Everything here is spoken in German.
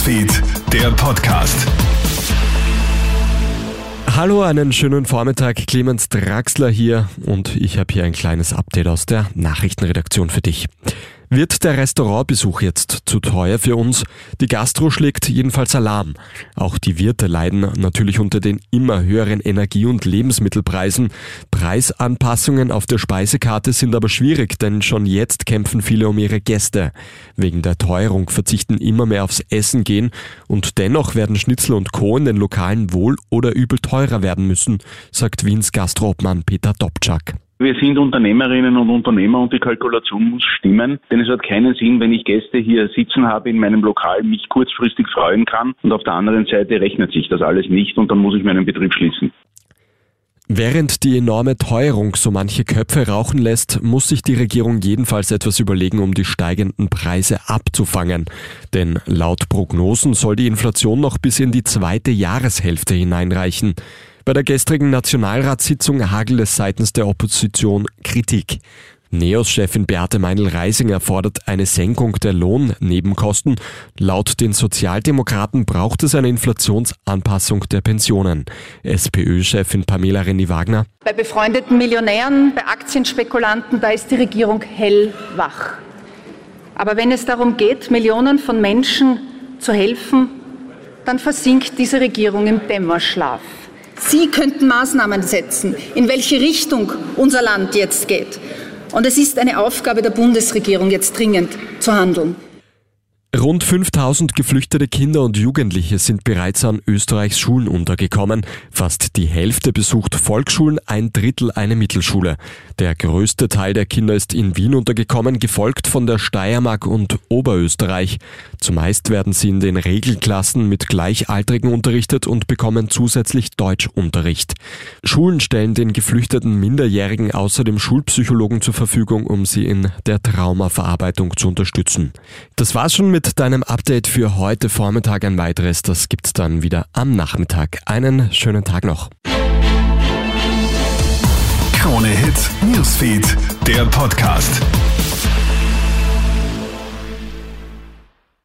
Newsfeed, der Podcast. Hallo, einen schönen Vormittag. Clemens Draxler hier und ich habe hier ein kleines Update aus der Nachrichtenredaktion für dich. Wird der Restaurantbesuch jetzt zu teuer für uns? Die Gastro schlägt jedenfalls Alarm. Auch die Wirte leiden natürlich unter den immer höheren Energie- und Lebensmittelpreisen. Preisanpassungen auf der Speisekarte sind aber schwierig, denn schon jetzt kämpfen viele um ihre Gäste. Wegen der Teuerung verzichten immer mehr aufs Essen gehen und dennoch werden Schnitzel und Co. in den Lokalen wohl oder übel teurer werden müssen, sagt Wiens Gastroobmann Peter Dobczak. Wir sind Unternehmerinnen und Unternehmer und die Kalkulation muss stimmen, denn es hat keinen Sinn, wenn ich Gäste hier sitzen habe in meinem Lokal, mich kurzfristig freuen kann und auf der anderen Seite rechnet sich das alles nicht und dann muss ich meinen Betrieb schließen. Während die enorme Teuerung so manche Köpfe rauchen lässt, muss sich die Regierung jedenfalls etwas überlegen, um die steigenden Preise abzufangen. Denn laut Prognosen soll die Inflation noch bis in die zweite Jahreshälfte hineinreichen. Bei der gestrigen Nationalratssitzung hagelt es seitens der Opposition Kritik. NEOS-Chefin Beate Meinl-Reisinger fordert eine Senkung der Lohnnebenkosten. Laut den Sozialdemokraten braucht es eine Inflationsanpassung der Pensionen. SPÖ-Chefin Pamela Renny-Wagner. Bei befreundeten Millionären, bei Aktienspekulanten, da ist die Regierung hellwach. Aber wenn es darum geht, Millionen von Menschen zu helfen, dann versinkt diese Regierung im Dämmerschlaf. Sie könnten Maßnahmen setzen, in welche Richtung unser Land jetzt geht. Und es ist eine Aufgabe der Bundesregierung, jetzt dringend zu handeln. Rund 5000 geflüchtete Kinder und Jugendliche sind bereits an Österreichs Schulen untergekommen. Fast die Hälfte besucht Volksschulen, ein Drittel eine Mittelschule. Der größte Teil der Kinder ist in Wien untergekommen, gefolgt von der Steiermark und Oberösterreich. Zumeist werden sie in den Regelklassen mit Gleichaltrigen unterrichtet und bekommen zusätzlich Deutschunterricht. Schulen stellen den geflüchteten Minderjährigen außerdem Schulpsychologen zur Verfügung, um sie in der Traumaverarbeitung zu unterstützen. Das war's schon mit mit deinem Update für heute Vormittag. Ein weiteres, das gibt's dann wieder am Nachmittag. Einen schönen Tag noch. Krone Hits, Newsfeed, der Podcast.